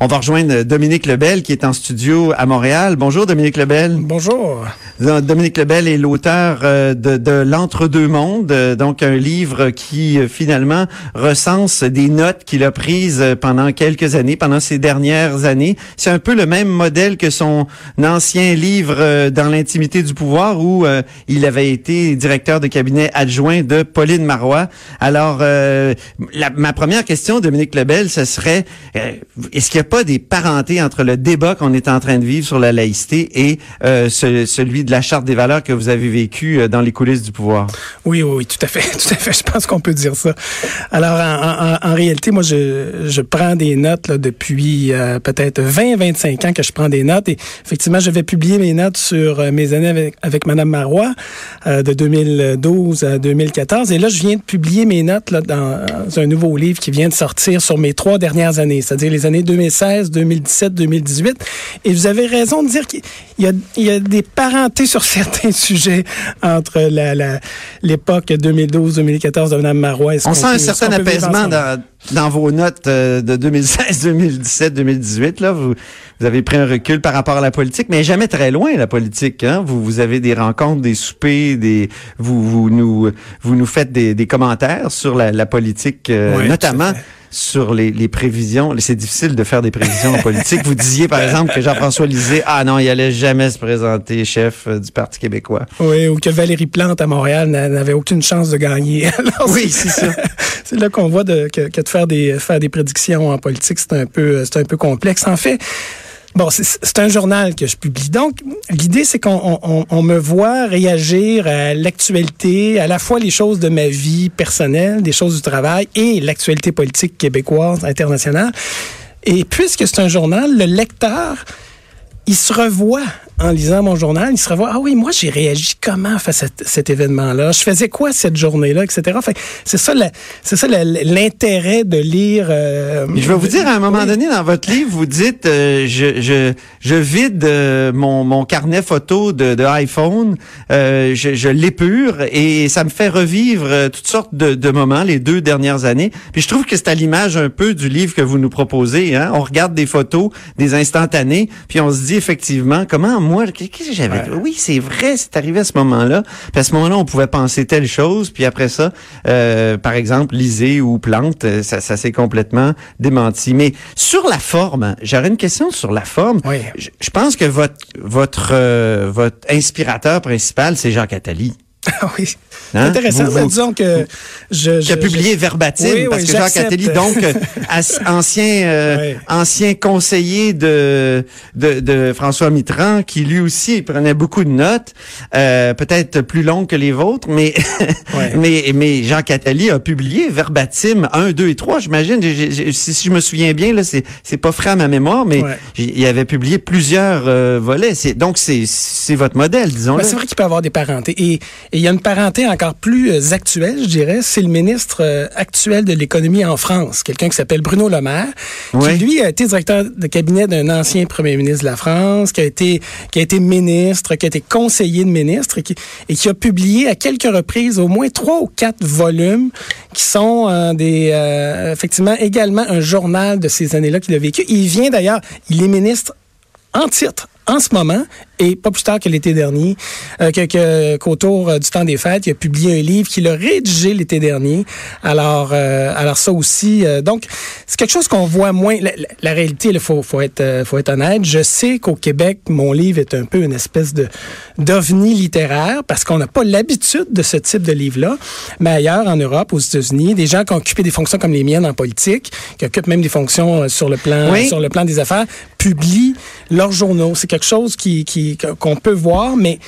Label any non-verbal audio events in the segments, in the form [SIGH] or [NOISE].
On va rejoindre Dominique Lebel qui est en studio à Montréal. Bonjour Dominique Lebel. Bonjour. Dominique Lebel est l'auteur euh, de, de L'Entre-deux mondes, euh, donc un livre qui euh, finalement recense des notes qu'il a prises pendant quelques années, pendant ces dernières années. C'est un peu le même modèle que son ancien livre Dans l'intimité du pouvoir où il avait été directeur de cabinet adjoint de Pauline Marois. Alors, la, ma première question, Dominique Lebel, ce serait est-ce qu'il n'y a pas des parentés entre le débat qu'on est en train de vivre sur la laïcité et euh, celui de la charte des valeurs que vous avez vécu euh, dans les coulisses du pouvoir? Oui, oui, tout à fait, [LAUGHS] tout à fait. Je pense qu'on peut dire ça. Alors, en, réalité, moi, je, je, prends des notes depuis euh, peut-être 20, 25 ans que je prends des notes. Et effectivement, je vais publier mes notes sur mes années avec, avec Mme Marois de 2012 à 2014. Et là, je viens de publier mes notes dans un nouveau livre qui vient de sortir sur mes trois dernières années, c'est-à-dire les années 2016, 2017, 2018. Et vous avez raison de dire qu'il y a, il y a des parentés sur [LAUGHS] certains sujets entre l'époque 2012-2014 de Mme Marois. On, sent un certain apaisement dans, dans, vos notes euh, de 2016, 2017, 2018. Là, vous, vous avez pris un recul par rapport à la politique, mais jamais très loin la politique. Hein? Vous, vous avez des rencontres, des soupers, des vous, vous nous vous nous faites des, des commentaires sur la, la politique, euh, notamment sur les, les prévisions. C'est difficile de faire des prévisions en [LAUGHS] politique. Vous disiez, par exemple, que Jean-François Lisée, ah non, il allait jamais se présenter chef euh, du Parti québécois. Oui, ou que Valérie Plante à Montréal n'avait aucune chance de gagner. [LAUGHS] oui, c'est ça. [LAUGHS] c'est là qu'on voit de, que, que, de faire des, faire des prédictions en politique, c'est un peu, c'est un peu complexe. En fait, Bon, c'est un journal que je publie. Donc, l'idée, c'est qu'on me voit réagir à l'actualité, à la fois les choses de ma vie personnelle, des choses du travail et l'actualité politique québécoise, internationale. Et puisque c'est un journal, le lecteur, il se revoit en lisant mon journal, il se revoit, ah oui, moi j'ai réagi comment face à cet événement-là, je faisais quoi cette journée-là, etc. Enfin, c'est ça, c'est ça l'intérêt de lire. Euh, je vais vous dire, à un moment donné dans votre livre, vous dites, euh, je, je, je vide euh, mon, mon carnet photo de, de iPhone, je, je l'épure et ça me fait revivre toutes sortes de, de, moments les deux dernières années. Puis je trouve que c'est à l'image un peu du livre que vous nous proposez. Hein? On regarde des photos, des instantanés, puis on se dit effectivement comment moi, qu'est-ce que j'avais Oui, c'est vrai, c'est arrivé à ce moment-là. Puis à ce moment-là, on pouvait penser telle chose, puis après ça, euh, par exemple, lisée ou plante, euh, ça, ça s'est complètement démenti. Mais sur la forme, j'aurais une question sur la forme. Oui. Je, pense que votre votre euh, votre inspirateur principal, c'est Jacques Attali. [LAUGHS] Ah oui. Hein? Intéressant. Vous, disons que je, qui a publié verbatim parce que Jacques Attali, donc euh, [LAUGHS] ancien euh, ancien conseiller de, de, de François Mitterrand, qui lui aussi prenait beaucoup de notes, euh, peut-être plus longues que les vôtres, mais [LAUGHS] mais mais Jacques Attali a publié verbatim 1, 2 et 3, j'imagine. Si, si, je me souviens bien, là, c'est c'est pas frais à ma mémoire, mais il avait publié plusieurs volets. C'est donc c'est c'est votre modèle, disons. c'est vrai qu'il peut avoir des parentés et et il y a une parenté encore plus euh, actuelle, je dirais, c'est le ministre euh, actuel de l'économie en France, quelqu'un qui s'appelle Bruno Le Maire, qui lui a été directeur de cabinet d'un ancien premier ministre de la France, qui a été qui a été ministre, qui a été conseiller de ministre et qui, et qui a publié à quelques reprises au moins trois ou quatre volumes qui sont euh, des effectivement également un journal de ces années-là qu'il a vécu. Il vient d'ailleurs, il est ministre en titre en ce moment et pas plus tard que l'été dernier, euh, qu'autour euh, du temps des fêtes, il a publié un livre qu'il a rédigé l'été dernier. Alors, euh, alors ça aussi, euh, donc c'est quelque chose qu'on voit moins. La, réalité, il faut, faut être, faut être honnête. Je sais qu'au Québec, mon livre est un peu une espèce de d'ovni littéraire parce qu'on n'a pas l'habitude de ce type de livre-là. Mais ailleurs, en Europe, aux États-Unis, des gens qui ont occupé des fonctions comme les miennes en politique, qui occupent même des fonctions sur le plan, sur le plan des affaires, publient leurs journaux. C'est quelque chose qui, qui qu'on peut voir, mais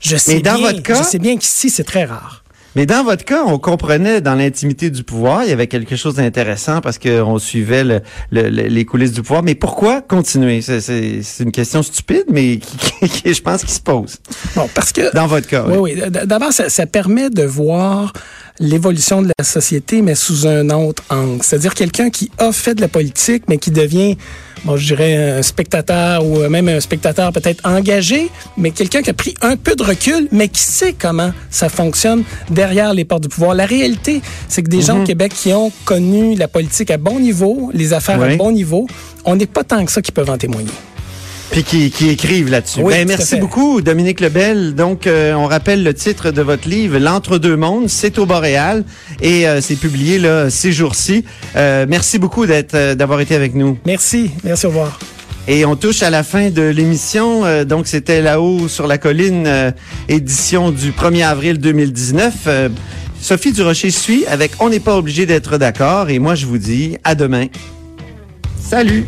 je sais bien, je sais bien qu'ici c'est très rare. Mais dans votre cas, on comprenait dans l'intimité du pouvoir, il y avait quelque chose d'intéressant parce qu'on suivait le, les coulisses du pouvoir. Mais pourquoi continuer? C'est une question stupide, mais [LAUGHS] qui, je pense qu'il se pose. Bon, parce que dans votre cas. Oui, oui. D'abord, ça, ça, permet de voir l'évolution de la société, mais sous un autre angle. C'est-à-dire quelqu'un qui a fait de la politique, mais qui devient, bon, je dirais, un spectateur ou même un spectateur peut-être engagé, mais quelqu'un qui a pris un peu de recul, mais qui sait comment ça fonctionne derrière les portes du pouvoir. La réalité, c'est que des gens au mhm. Québec qui ont connu la politique à bon niveau, les affaires à bon niveau, on n'est pas tant que ça qui peuvent en témoigner. Puis qui, écrivent là-dessus. ben, merci beaucoup, Dominique Lebel. Donc, euh, on rappelle le titre de votre livre, L'entre-deux mondes, c'est au Boréal et euh, c'est publié là ces jours-ci. Euh, merci beaucoup d'être, d'avoir été avec nous. Merci, merci, au revoir. Et on touche à la fin de l'émission. donc, c'était là-haut sur la colline, édition du 1er avril 2019. Sophie Durocher suit avec On n'est pas obligé d'être d'accord. Et moi, je vous dis à demain. Salut!